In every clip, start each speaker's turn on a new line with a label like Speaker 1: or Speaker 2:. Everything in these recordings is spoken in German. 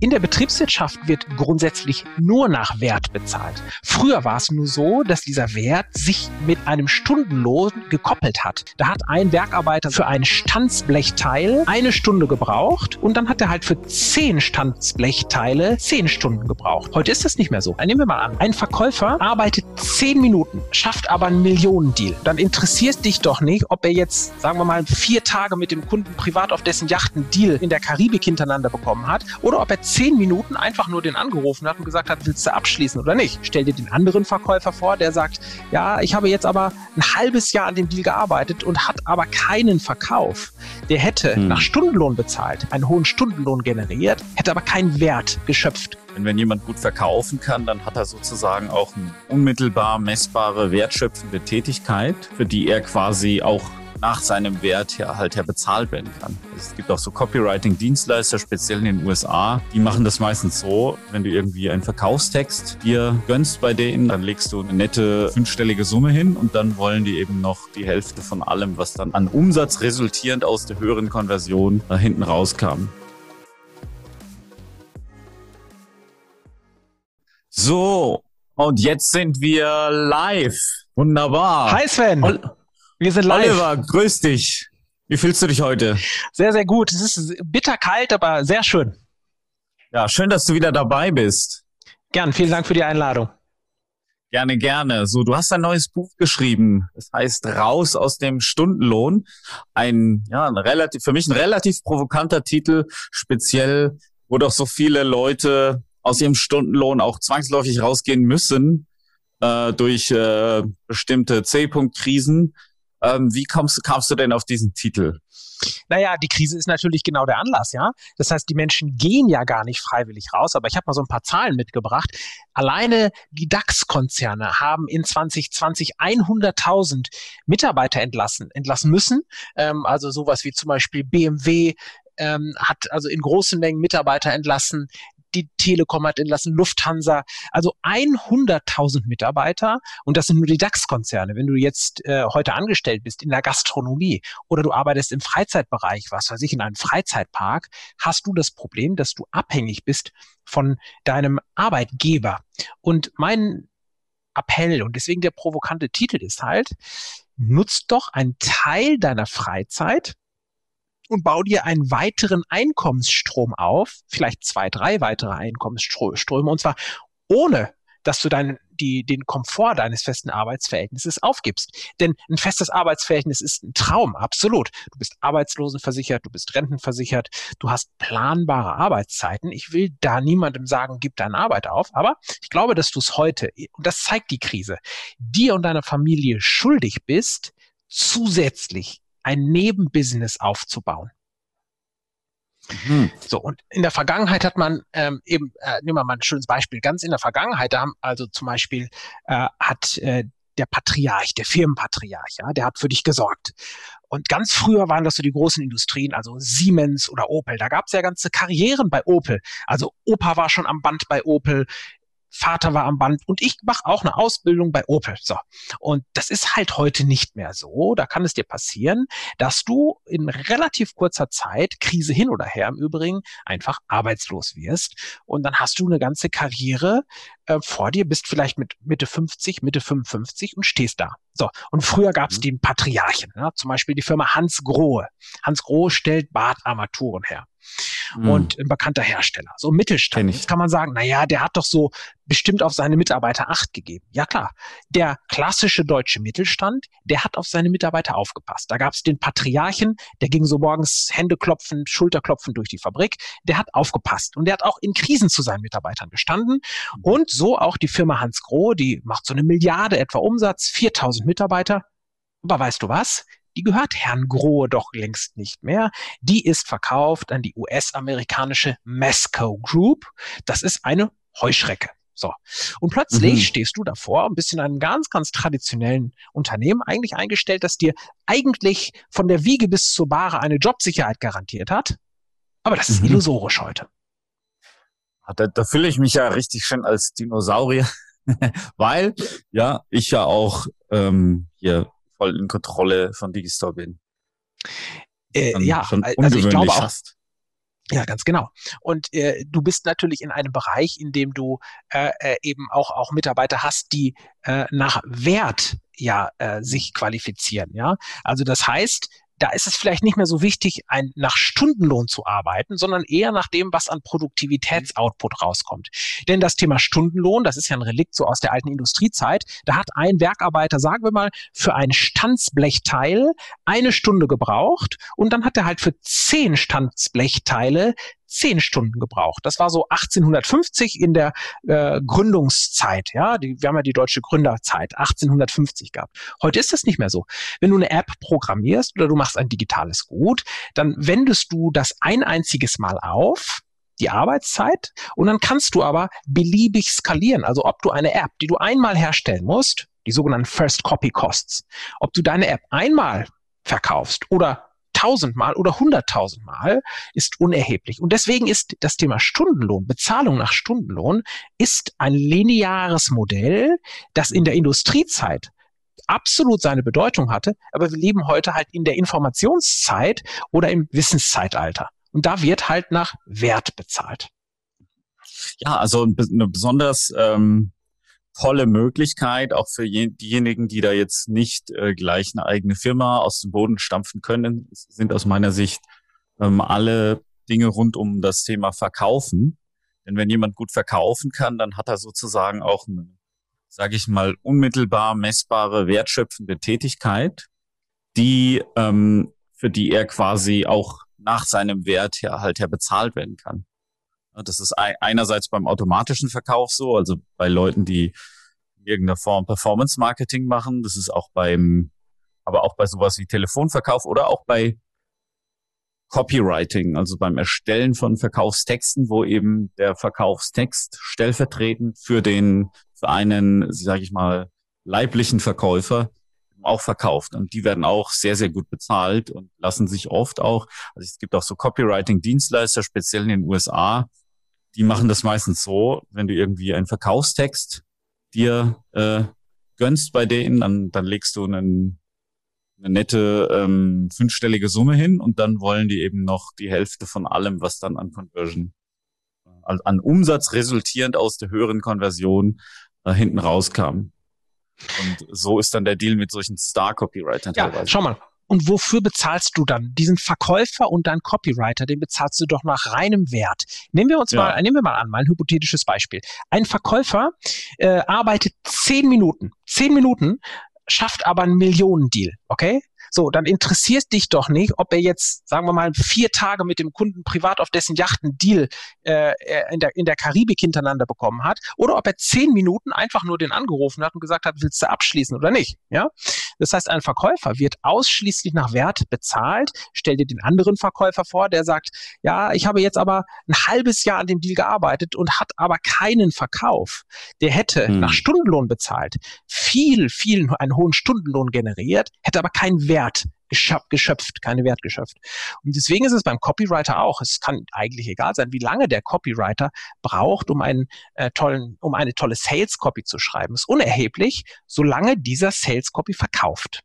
Speaker 1: In der Betriebswirtschaft wird grundsätzlich nur nach Wert bezahlt. Früher war es nur so, dass dieser Wert sich mit einem Stundenlohn gekoppelt hat. Da hat ein Werkarbeiter für ein Stanzblechteil eine Stunde gebraucht und dann hat er halt für zehn Stanzblechteile zehn Stunden gebraucht. Heute ist das nicht mehr so. Nehmen wir mal an, ein Verkäufer arbeitet zehn Minuten, schafft aber einen Millionendeal. Dann interessiert dich doch nicht, ob er jetzt, sagen wir mal, vier Tage mit dem Kunden privat auf dessen Yacht einen Deal in der Karibik hintereinander bekommen hat oder ob er zehn Minuten einfach nur den angerufen hat und gesagt hat, willst du abschließen oder nicht? Stell dir den anderen Verkäufer vor, der sagt, ja, ich habe jetzt aber ein halbes Jahr an dem Deal gearbeitet und hat aber keinen Verkauf. Der hätte hm. nach Stundenlohn bezahlt, einen hohen Stundenlohn generiert, hätte aber keinen Wert geschöpft.
Speaker 2: Wenn, wenn jemand gut verkaufen kann, dann hat er sozusagen auch eine unmittelbar messbare, wertschöpfende Tätigkeit, für die er quasi auch nach seinem Wert her halt her bezahlt werden kann. Es gibt auch so Copywriting-Dienstleister, speziell in den USA, die machen das meistens so, wenn du irgendwie einen Verkaufstext dir gönnst bei denen, dann legst du eine nette fünfstellige Summe hin und dann wollen die eben noch die Hälfte von allem, was dann an Umsatz resultierend aus der höheren Konversion da hinten rauskam. So, und jetzt sind wir live. Wunderbar.
Speaker 1: Hi Sven. Ol
Speaker 2: wir sind live. Oliver, grüß dich. Wie fühlst du dich heute?
Speaker 1: Sehr, sehr gut. Es ist bitter kalt, aber sehr schön.
Speaker 2: Ja, schön, dass du wieder dabei bist.
Speaker 1: Gern, vielen Dank für die Einladung.
Speaker 2: Gerne, gerne. So, du hast ein neues Buch geschrieben. Das heißt Raus aus dem Stundenlohn. Ein, ja, ein relativ, für mich ein relativ provokanter Titel, speziell, wo doch so viele Leute aus ihrem Stundenlohn auch zwangsläufig rausgehen müssen äh, durch äh, bestimmte C-Punkt-Krisen. Ähm, wie kommst, kamst du denn auf diesen Titel?
Speaker 1: Naja, die Krise ist natürlich genau der Anlass, ja. Das heißt, die Menschen gehen ja gar nicht freiwillig raus, aber ich habe mal so ein paar Zahlen mitgebracht. Alleine die DAX-Konzerne haben in 2020 100.000 Mitarbeiter entlassen, entlassen müssen. Ähm, also sowas wie zum Beispiel BMW, ähm, hat also in großen Mengen Mitarbeiter entlassen die Telekom hat entlassen, Lufthansa, also 100.000 Mitarbeiter und das sind nur die DAX-Konzerne. Wenn du jetzt äh, heute angestellt bist in der Gastronomie oder du arbeitest im Freizeitbereich, was weiß ich, in einem Freizeitpark, hast du das Problem, dass du abhängig bist von deinem Arbeitgeber. Und mein Appell und deswegen der provokante Titel ist halt, nutzt doch einen Teil deiner Freizeit und bau dir einen weiteren Einkommensstrom auf, vielleicht zwei, drei weitere Einkommensströme, und zwar ohne dass du deinen, die, den Komfort deines festen Arbeitsverhältnisses aufgibst. Denn ein festes Arbeitsverhältnis ist ein Traum, absolut. Du bist arbeitslosenversichert, du bist rentenversichert, du hast planbare Arbeitszeiten. Ich will da niemandem sagen, gib deine Arbeit auf, aber ich glaube, dass du es heute, und das zeigt die Krise, dir und deiner Familie schuldig bist, zusätzlich ein Nebenbusiness aufzubauen. Mhm. So, und in der Vergangenheit hat man ähm, eben, äh, nehmen wir mal ein schönes Beispiel, ganz in der Vergangenheit, da haben also zum Beispiel äh, hat äh, der Patriarch, der Firmenpatriarch, ja, der hat für dich gesorgt. Und ganz früher waren das so die großen Industrien, also Siemens oder Opel. Da gab es ja ganze Karrieren bei Opel. Also Opa war schon am Band bei Opel, Vater war am Band und ich mache auch eine Ausbildung bei Opel. So. Und das ist halt heute nicht mehr so. Da kann es dir passieren, dass du in relativ kurzer Zeit, Krise hin oder her im Übrigen, einfach arbeitslos wirst. Und dann hast du eine ganze Karriere äh, vor dir, bist vielleicht mit Mitte 50, Mitte 55 und stehst da. So, und früher gab es mhm. den Patriarchen, ja, zum Beispiel die Firma Hans Grohe. Hans Grohe stellt Badarmaturen her mhm. und ein bekannter Hersteller. So Mittelstand. Jetzt kann man sagen, na ja, der hat doch so bestimmt auf seine Mitarbeiter Acht gegeben. Ja klar, der klassische deutsche Mittelstand, der hat auf seine Mitarbeiter aufgepasst. Da gab es den Patriarchen, der ging so morgens Hände klopfen, Schulterklopfen durch die Fabrik. Der hat aufgepasst und der hat auch in Krisen zu seinen Mitarbeitern gestanden. Mhm. Und so auch die Firma Hans Groh, die macht so eine Milliarde etwa Umsatz, 4000 Mitarbeiter. Aber weißt du was? Die gehört Herrn Grohe doch längst nicht mehr. Die ist verkauft an die US-amerikanische Masco Group. Das ist eine Heuschrecke. So. Und plötzlich mhm. stehst du davor und bist in einem ganz, ganz traditionellen Unternehmen eigentlich eingestellt, das dir eigentlich von der Wiege bis zur Bahre eine Jobsicherheit garantiert hat. Aber das ist mhm. illusorisch heute.
Speaker 2: Da, da fühle ich mich ja richtig schön als Dinosaurier, weil ja ich ja auch ähm, hier voll in Kontrolle von Digistore bin.
Speaker 1: Äh, ja, schon also ich glaube auch. Fast. Ja, ganz genau. Und äh, du bist natürlich in einem Bereich, in dem du äh, äh, eben auch, auch Mitarbeiter hast, die äh, nach Wert ja äh, sich qualifizieren. Ja, also das heißt, da ist es vielleicht nicht mehr so wichtig, ein, nach Stundenlohn zu arbeiten, sondern eher nach dem, was an Produktivitätsoutput rauskommt. Denn das Thema Stundenlohn, das ist ja ein Relikt so aus der alten Industriezeit, da hat ein Werkarbeiter, sagen wir mal, für ein Stanzblechteil eine Stunde gebraucht und dann hat er halt für zehn Stanzblechteile zehn Stunden gebraucht. Das war so 1850 in der äh, Gründungszeit. Ja, die, wir haben ja die deutsche Gründerzeit 1850 gehabt. Heute ist das nicht mehr so. Wenn du eine App programmierst oder du machst ein digitales Gut, dann wendest du das ein einziges Mal auf die Arbeitszeit und dann kannst du aber beliebig skalieren. Also ob du eine App, die du einmal herstellen musst, die sogenannten First Copy Costs, ob du deine App einmal verkaufst oder tausendmal oder hunderttausendmal ist unerheblich. Und deswegen ist das Thema Stundenlohn, Bezahlung nach Stundenlohn, ist ein lineares Modell, das in der Industriezeit absolut seine Bedeutung hatte, aber wir leben heute halt in der Informationszeit oder im Wissenszeitalter. Und da wird halt nach Wert bezahlt.
Speaker 2: Ja, also eine besonders ähm, tolle Möglichkeit, auch für diejenigen, die da jetzt nicht äh, gleich eine eigene Firma aus dem Boden stampfen können, sind aus meiner Sicht ähm, alle Dinge rund um das Thema Verkaufen. Denn wenn jemand gut verkaufen kann, dann hat er sozusagen auch eine, sage ich mal, unmittelbar messbare, wertschöpfende Tätigkeit, die ähm, für die er quasi auch nach seinem Wert her halt ja bezahlt werden kann. Das ist einerseits beim automatischen Verkauf so, also bei Leuten, die in irgendeiner Form Performance Marketing machen. Das ist auch beim, aber auch bei sowas wie Telefonverkauf oder auch bei Copywriting, also beim Erstellen von Verkaufstexten, wo eben der Verkaufstext stellvertretend für den, für einen, sage ich mal, leiblichen Verkäufer auch verkauft. Und die werden auch sehr, sehr gut bezahlt und lassen sich oft auch, also es gibt auch so Copywriting-Dienstleister, speziell in den USA, die machen das meistens so, wenn du irgendwie einen Verkaufstext dir äh, gönnst bei denen, dann, dann legst du einen, eine nette ähm, fünfstellige Summe hin und dann wollen die eben noch die Hälfte von allem, was dann an Conversion, an, an Umsatz resultierend aus der höheren Konversion äh, hinten rauskam. Und so ist dann der Deal mit solchen Star-Copywritern
Speaker 1: ja, teilweise. Schau mal, und wofür bezahlst du dann? Diesen Verkäufer und deinen Copywriter, den bezahlst du doch nach reinem Wert. Nehmen wir uns ja. mal, nehmen wir mal an, mal ein hypothetisches Beispiel. Ein Verkäufer äh, arbeitet zehn Minuten. Zehn Minuten schafft aber einen Millionendeal, okay? So, dann interessiert dich doch nicht, ob er jetzt, sagen wir mal, vier Tage mit dem Kunden privat auf dessen Yacht einen Deal äh, in, der, in der Karibik hintereinander bekommen hat oder ob er zehn Minuten einfach nur den angerufen hat und gesagt hat, willst du abschließen oder nicht? Ja? Das heißt, ein Verkäufer wird ausschließlich nach Wert bezahlt. Stell dir den anderen Verkäufer vor, der sagt, ja, ich habe jetzt aber ein halbes Jahr an dem Deal gearbeitet und hat aber keinen Verkauf. Der hätte hm. nach Stundenlohn bezahlt, viel, viel, einen hohen Stundenlohn generiert, hätte aber keinen Wert Wert geschöpft, keine Wert geschöpft. Und deswegen ist es beim Copywriter auch. Es kann eigentlich egal sein, wie lange der Copywriter braucht, um einen äh, tollen, um eine tolle Sales Copy zu schreiben. Ist unerheblich, solange dieser Sales Copy verkauft.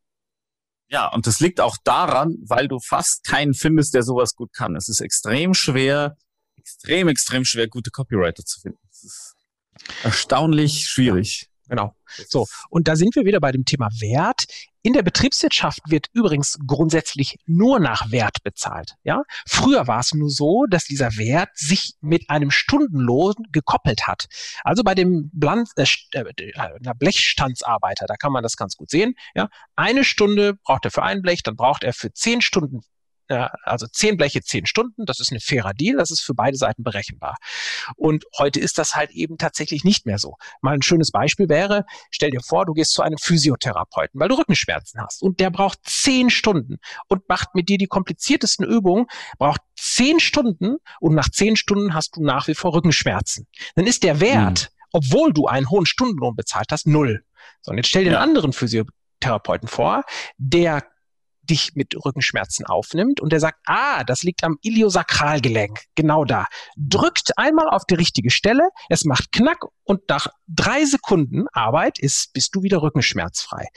Speaker 2: Ja, und das liegt auch daran, weil du fast keinen findest, der sowas gut kann. Es ist extrem schwer, extrem, extrem schwer, gute Copywriter zu finden. Es ist erstaunlich schwierig.
Speaker 1: Genau. So. Und da sind wir wieder bei dem Thema Wert. In der Betriebswirtschaft wird übrigens grundsätzlich nur nach Wert bezahlt. Ja? Früher war es nur so, dass dieser Wert sich mit einem Stundenlohn gekoppelt hat. Also bei dem Bland, äh, äh Blechstandsarbeiter, da kann man das ganz gut sehen. Ja? Eine Stunde braucht er für ein Blech, dann braucht er für zehn Stunden ja, also zehn Bleche, zehn Stunden, das ist ein fairer Deal, das ist für beide Seiten berechenbar. Und heute ist das halt eben tatsächlich nicht mehr so. Mal ein schönes Beispiel wäre, stell dir vor, du gehst zu einem Physiotherapeuten, weil du Rückenschmerzen hast und der braucht zehn Stunden und macht mit dir die kompliziertesten Übungen, braucht zehn Stunden und nach zehn Stunden hast du nach wie vor Rückenschmerzen. Dann ist der Wert, mhm. obwohl du einen hohen Stundenlohn bezahlt hast, null. So, und jetzt stell dir ja. einen anderen Physiotherapeuten vor, der dich mit Rückenschmerzen aufnimmt und der sagt, ah, das liegt am Iliosakralgelenk, genau da. Drückt einmal auf die richtige Stelle, es macht Knack und nach drei Sekunden Arbeit ist, bist du wieder rückenschmerzfrei.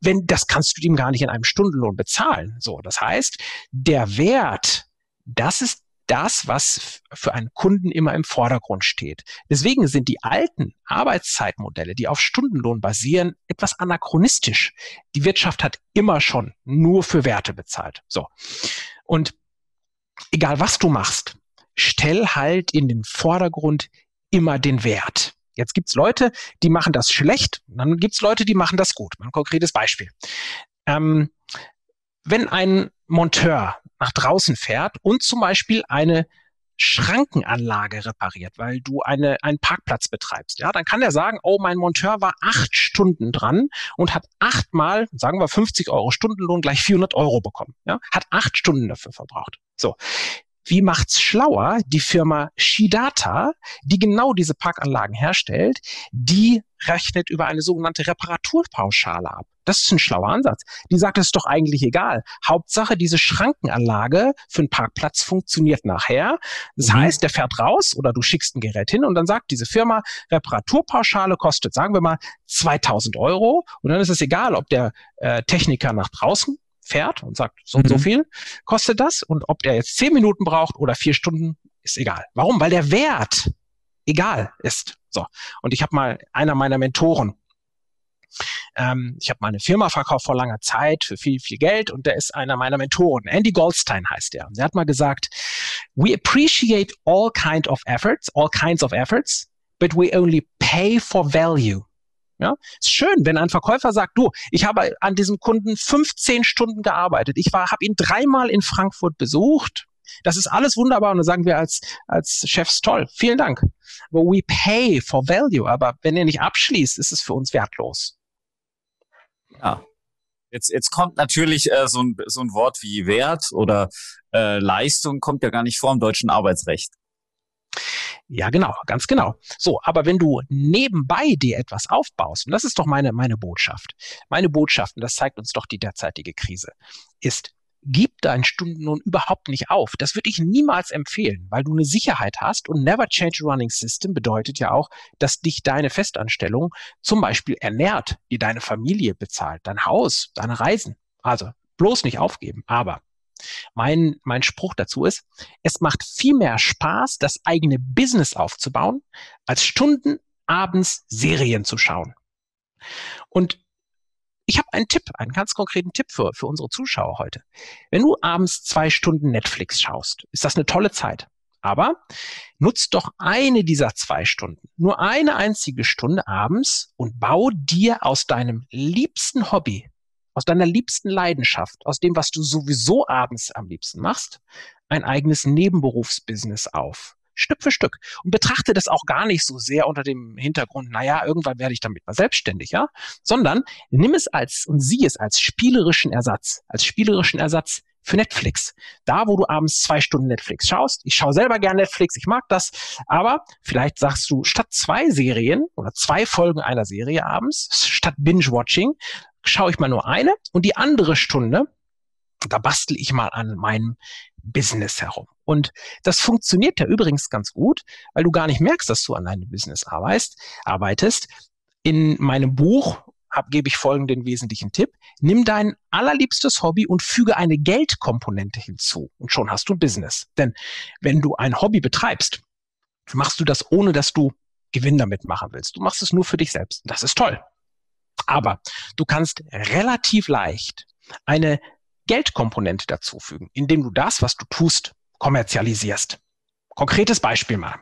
Speaker 1: Wenn, das kannst du ihm gar nicht in einem Stundenlohn bezahlen. So, das heißt, der Wert, das ist das, was für einen Kunden immer im Vordergrund steht. Deswegen sind die alten Arbeitszeitmodelle, die auf Stundenlohn basieren, etwas anachronistisch. Die Wirtschaft hat immer schon nur für Werte bezahlt. So. Und egal was du machst, stell halt in den Vordergrund immer den Wert. Jetzt gibt's Leute, die machen das schlecht, dann gibt's Leute, die machen das gut. Ein konkretes Beispiel. Ähm, wenn ein Monteur nach draußen fährt und zum Beispiel eine Schrankenanlage repariert, weil du eine, einen Parkplatz betreibst, ja, dann kann er sagen, oh, mein Monteur war acht Stunden dran und hat achtmal, sagen wir 50 Euro Stundenlohn, gleich 400 Euro bekommen, ja, hat acht Stunden dafür verbraucht. So. Wie macht's schlauer die Firma Shidata, die genau diese Parkanlagen herstellt, die rechnet über eine sogenannte Reparaturpauschale ab. Das ist ein schlauer Ansatz. Die sagt, es ist doch eigentlich egal. Hauptsache, diese Schrankenanlage für einen Parkplatz funktioniert nachher. Das mhm. heißt, der fährt raus oder du schickst ein Gerät hin und dann sagt diese Firma, Reparaturpauschale kostet, sagen wir mal, 2000 Euro. Und dann ist es egal, ob der äh, Techniker nach draußen fährt und sagt, so und mhm. so viel kostet das. Und ob der jetzt zehn Minuten braucht oder vier Stunden, ist egal. Warum? Weil der Wert egal ist. So. Und ich habe mal einer meiner Mentoren, ähm, ich habe mal eine Firma verkauft vor langer Zeit für viel, viel Geld und der ist einer meiner Mentoren. Andy Goldstein heißt der. Der hat mal gesagt, we appreciate all kind of efforts, all kinds of efforts, but we only pay for value. Ja, ist schön, wenn ein Verkäufer sagt, du, ich habe an diesem Kunden 15 Stunden gearbeitet. Ich war, habe ihn dreimal in Frankfurt besucht. Das ist alles wunderbar und dann sagen wir als, als Chefs toll. Vielen Dank. Aber we pay for value. Aber wenn er nicht abschließt, ist es für uns wertlos.
Speaker 2: Ja. Jetzt, jetzt kommt natürlich äh, so, ein, so ein Wort wie Wert oder äh, Leistung kommt ja gar nicht vor im deutschen Arbeitsrecht.
Speaker 1: Ja, genau, ganz genau. So, aber wenn du nebenbei dir etwas aufbaust, und das ist doch meine, meine Botschaft, meine Botschaft, und das zeigt uns doch die derzeitige Krise, ist, gib deinen Stundenlohn überhaupt nicht auf. Das würde ich niemals empfehlen, weil du eine Sicherheit hast und never change running system bedeutet ja auch, dass dich deine Festanstellung zum Beispiel ernährt, dir deine Familie bezahlt, dein Haus, deine Reisen. Also bloß nicht aufgeben. Aber mein, mein Spruch dazu ist, es macht viel mehr Spaß, das eigene Business aufzubauen, als Stunden abends Serien zu schauen. Und ich habe einen Tipp, einen ganz konkreten Tipp für, für unsere Zuschauer heute. Wenn du abends zwei Stunden Netflix schaust, ist das eine tolle Zeit. Aber nutzt doch eine dieser zwei Stunden, nur eine einzige Stunde abends und bau dir aus deinem liebsten Hobby, aus deiner liebsten Leidenschaft, aus dem, was du sowieso abends am liebsten machst, ein eigenes Nebenberufsbusiness auf. Stück für Stück. Und betrachte das auch gar nicht so sehr unter dem Hintergrund, naja, irgendwann werde ich damit mal selbstständig, ja, sondern nimm es als und sieh es als spielerischen Ersatz, als spielerischen Ersatz für Netflix. Da, wo du abends zwei Stunden Netflix schaust. Ich schaue selber gern Netflix, ich mag das. Aber vielleicht sagst du, statt zwei Serien oder zwei Folgen einer Serie abends, statt Binge-Watching, schaue ich mal nur eine und die andere Stunde, da bastel ich mal an meinem Business herum. Und das funktioniert ja übrigens ganz gut, weil du gar nicht merkst, dass du an deinem Business arbeitest. In meinem Buch gebe ich folgenden wesentlichen Tipp. Nimm dein allerliebstes Hobby und füge eine Geldkomponente hinzu. Und schon hast du ein Business. Denn wenn du ein Hobby betreibst, machst du das, ohne dass du Gewinn damit machen willst. Du machst es nur für dich selbst. Das ist toll. Aber du kannst relativ leicht eine Geldkomponente dazufügen, indem du das, was du tust, kommerzialisierst. Konkretes Beispiel mal.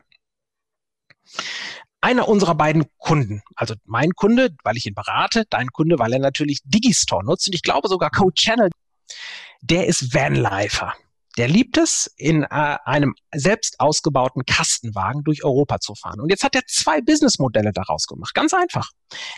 Speaker 1: Einer unserer beiden Kunden, also mein Kunde, weil ich ihn berate, dein Kunde, weil er natürlich Digistore nutzt und ich glaube sogar Code Channel, der ist Vanlifer. Der liebt es, in äh, einem selbst ausgebauten Kastenwagen durch Europa zu fahren. Und jetzt hat er zwei Businessmodelle daraus gemacht. Ganz einfach.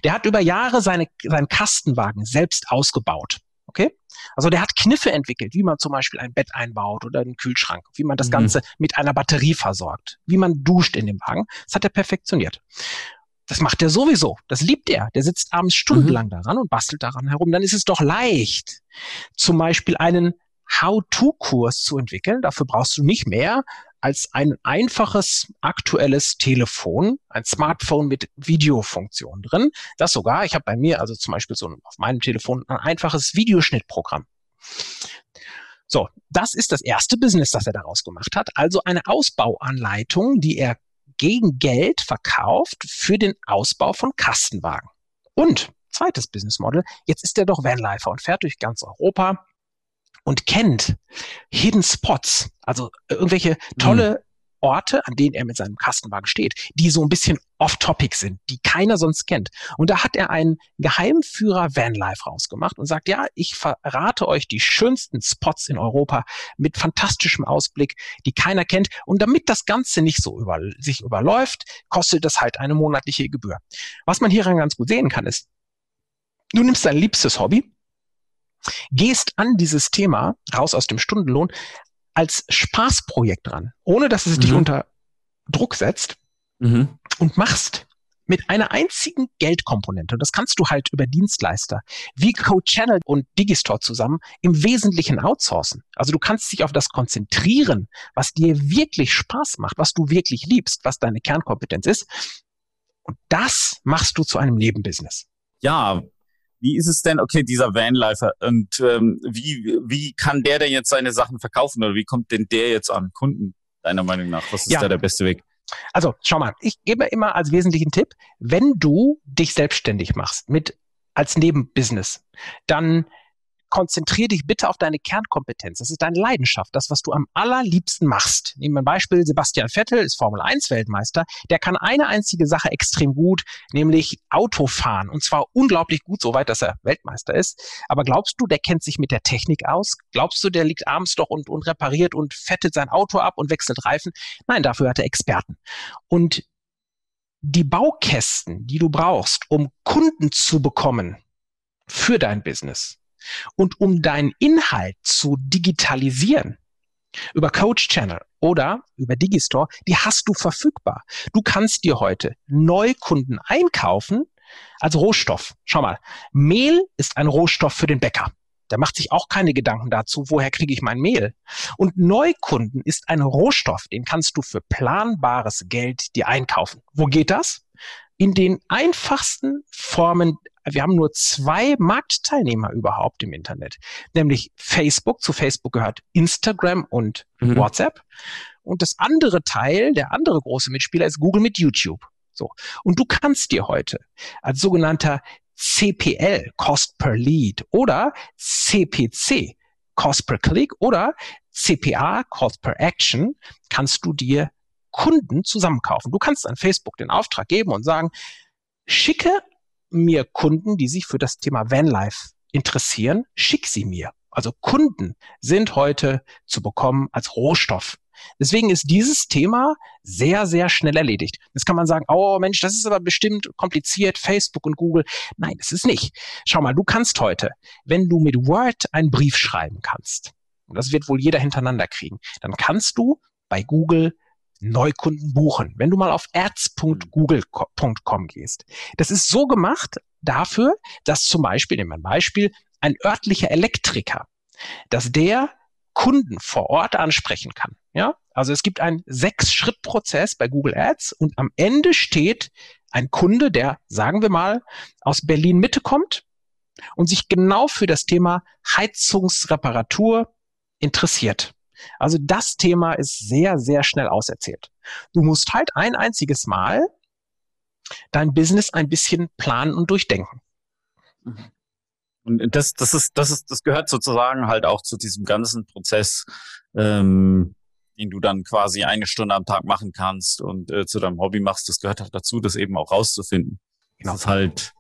Speaker 1: Der hat über Jahre seine, seinen Kastenwagen selbst ausgebaut. Okay? Also der hat Kniffe entwickelt, wie man zum Beispiel ein Bett einbaut oder einen Kühlschrank, wie man das mhm. Ganze mit einer Batterie versorgt, wie man duscht in dem Wagen. Das hat er perfektioniert. Das macht er sowieso. Das liebt er. Der sitzt abends stundenlang mhm. daran und bastelt daran herum. Dann ist es doch leicht, zum Beispiel einen How-to-Kurs zu entwickeln. Dafür brauchst du nicht mehr als ein einfaches aktuelles Telefon, ein Smartphone mit Videofunktion drin. Das sogar, ich habe bei mir also zum Beispiel so auf meinem Telefon ein einfaches Videoschnittprogramm. So, das ist das erste Business, das er daraus gemacht hat. Also eine Ausbauanleitung, die er gegen Geld verkauft für den Ausbau von Kastenwagen. Und zweites Business Model, jetzt ist er doch Vanlifer und fährt durch ganz Europa und kennt Hidden Spots, also irgendwelche tolle mhm. Orte, an denen er mit seinem Kastenwagen steht, die so ein bisschen off-topic sind, die keiner sonst kennt. Und da hat er einen Geheimführer Vanlife rausgemacht und sagt, ja, ich verrate euch die schönsten Spots in Europa mit fantastischem Ausblick, die keiner kennt. Und damit das Ganze nicht so über, sich überläuft, kostet das halt eine monatliche Gebühr. Was man hieran ganz gut sehen kann, ist, du nimmst dein liebstes Hobby, gehst an dieses Thema raus aus dem Stundenlohn als Spaßprojekt dran, ohne dass es mhm. dich unter Druck setzt mhm. und machst mit einer einzigen Geldkomponente. Und das kannst du halt über Dienstleister wie CoChannel und Digistore zusammen im Wesentlichen outsourcen. Also du kannst dich auf das konzentrieren, was dir wirklich Spaß macht, was du wirklich liebst, was deine Kernkompetenz ist. Und das machst du zu einem Nebenbusiness.
Speaker 2: Ja, wie ist es denn, okay, dieser Vanlifer und ähm, wie, wie kann der denn jetzt seine Sachen verkaufen oder wie kommt denn der jetzt an Kunden, deiner Meinung nach? Was ist ja. da der beste Weg?
Speaker 1: Also, schau mal, ich gebe immer als wesentlichen Tipp, wenn du dich selbstständig machst mit als Nebenbusiness, dann konzentriere dich bitte auf deine Kernkompetenz. Das ist deine Leidenschaft, das, was du am allerliebsten machst. Nehmen wir ein Beispiel, Sebastian Vettel ist Formel 1 Weltmeister. Der kann eine einzige Sache extrem gut, nämlich Autofahren. Und zwar unglaublich gut, soweit, dass er Weltmeister ist. Aber glaubst du, der kennt sich mit der Technik aus? Glaubst du, der liegt abends doch und, und repariert und fettet sein Auto ab und wechselt Reifen? Nein, dafür hat er Experten. Und die Baukästen, die du brauchst, um Kunden zu bekommen für dein Business, und um deinen Inhalt zu digitalisieren, über Coach Channel oder über Digistore, die hast du verfügbar. Du kannst dir heute Neukunden einkaufen als Rohstoff. Schau mal, Mehl ist ein Rohstoff für den Bäcker. Der macht sich auch keine Gedanken dazu, woher kriege ich mein Mehl. Und Neukunden ist ein Rohstoff, den kannst du für planbares Geld dir einkaufen. Wo geht das? In den einfachsten Formen wir haben nur zwei Marktteilnehmer überhaupt im Internet, nämlich Facebook. Zu Facebook gehört Instagram und mhm. WhatsApp. Und das andere Teil, der andere große Mitspieler ist Google mit YouTube. So. Und du kannst dir heute als sogenannter CPL, Cost per Lead, oder CPC, Cost per Click, oder CPA, Cost per Action, kannst du dir Kunden zusammenkaufen. Du kannst an Facebook den Auftrag geben und sagen, schicke mir Kunden, die sich für das Thema Vanlife interessieren, schick sie mir. Also Kunden sind heute zu bekommen als Rohstoff. Deswegen ist dieses Thema sehr, sehr schnell erledigt. Jetzt kann man sagen, oh Mensch, das ist aber bestimmt kompliziert, Facebook und Google. Nein, das ist nicht. Schau mal, du kannst heute, wenn du mit Word einen Brief schreiben kannst, und das wird wohl jeder hintereinander kriegen, dann kannst du bei Google Neukunden buchen. Wenn du mal auf ads.google.com gehst. Das ist so gemacht dafür, dass zum Beispiel, nehmen wir ein Beispiel, ein örtlicher Elektriker, dass der Kunden vor Ort ansprechen kann. Ja, also es gibt einen Sechs-Schritt-Prozess bei Google Ads und am Ende steht ein Kunde, der, sagen wir mal, aus Berlin Mitte kommt und sich genau für das Thema Heizungsreparatur interessiert. Also das Thema ist sehr, sehr schnell auserzählt. Du musst halt ein einziges Mal dein Business ein bisschen planen und durchdenken.
Speaker 2: Mhm. Und das, das ist, das ist, das gehört sozusagen halt auch zu diesem ganzen Prozess, ähm, den du dann quasi eine Stunde am Tag machen kannst und äh, zu deinem Hobby machst. Das gehört halt dazu, das eben auch rauszufinden. Genau. Das ist halt,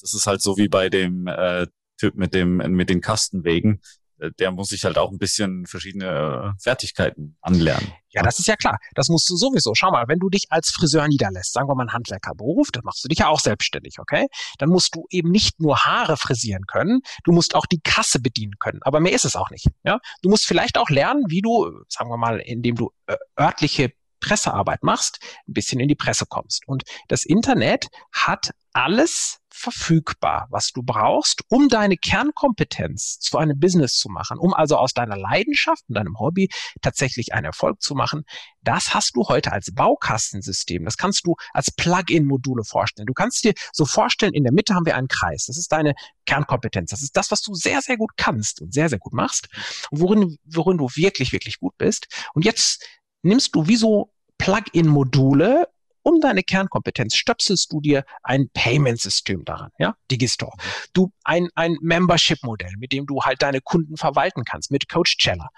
Speaker 2: das ist halt so wie bei dem äh, Typ mit dem mit den Kastenwegen. Äh, der muss sich halt auch ein bisschen verschiedene äh, Fertigkeiten anlernen.
Speaker 1: Ja, das ist ja klar. Das musst du sowieso. Schau mal, wenn du dich als Friseur niederlässt, sagen wir mal ein Handwerkerberuf, dann machst du dich ja auch selbstständig, okay? Dann musst du eben nicht nur Haare frisieren können, du musst auch die Kasse bedienen können. Aber mehr ist es auch nicht. Ja? Du musst vielleicht auch lernen, wie du, sagen wir mal, indem du äh, örtliche Pressearbeit machst, ein bisschen in die Presse kommst. Und das Internet hat alles verfügbar, was du brauchst, um deine Kernkompetenz zu einem Business zu machen, um also aus deiner Leidenschaft und deinem Hobby tatsächlich einen Erfolg zu machen. Das hast du heute als Baukastensystem. Das kannst du als Plug-in-Module vorstellen. Du kannst dir so vorstellen, in der Mitte haben wir einen Kreis. Das ist deine Kernkompetenz. Das ist das, was du sehr, sehr gut kannst und sehr, sehr gut machst und worin, worin du wirklich, wirklich gut bist. Und jetzt nimmst du wie so Plug-in-Module um deine Kernkompetenz stöpselst du dir ein Payment-System daran, ja, Digistore. Du ein, ein Membership-Modell, mit dem du halt deine Kunden verwalten kannst, mit Coach Cheller.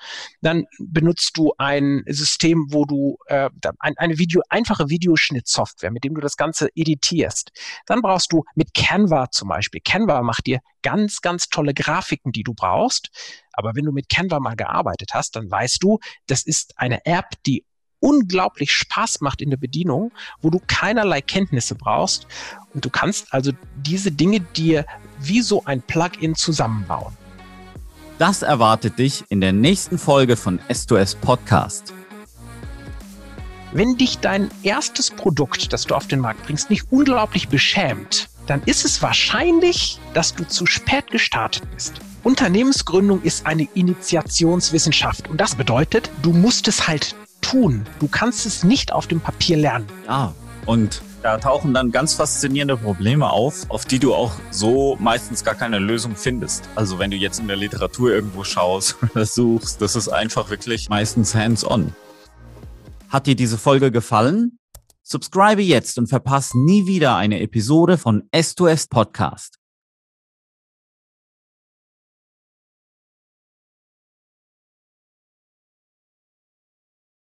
Speaker 1: Dann benutzt du ein System, wo du äh, ein, eine Video, einfache Videoschnittsoftware, mit dem du das Ganze editierst. Dann brauchst du mit Canva zum Beispiel. Canva macht dir ganz, ganz tolle Grafiken, die du brauchst. Aber wenn du mit Canva mal gearbeitet hast, dann weißt du, das ist eine App, die unglaublich Spaß macht in der Bedienung, wo du keinerlei Kenntnisse brauchst und du kannst also diese Dinge dir wie so ein Plugin zusammenbauen.
Speaker 2: Das erwartet dich in der nächsten Folge von S2S Podcast.
Speaker 1: Wenn dich dein erstes Produkt, das du auf den Markt bringst, nicht unglaublich beschämt, dann ist es wahrscheinlich, dass du zu spät gestartet bist. Unternehmensgründung ist eine Initiationswissenschaft und das bedeutet, du musst es halt tun. Du kannst es nicht auf dem Papier lernen.
Speaker 2: Ja, und da tauchen dann ganz faszinierende Probleme auf, auf die du auch so meistens gar keine Lösung findest. Also wenn du jetzt in der Literatur irgendwo schaust oder suchst, das ist einfach wirklich meistens hands-on. Hat dir diese Folge gefallen? Subscribe jetzt und verpasse nie wieder eine Episode von S2S Podcast.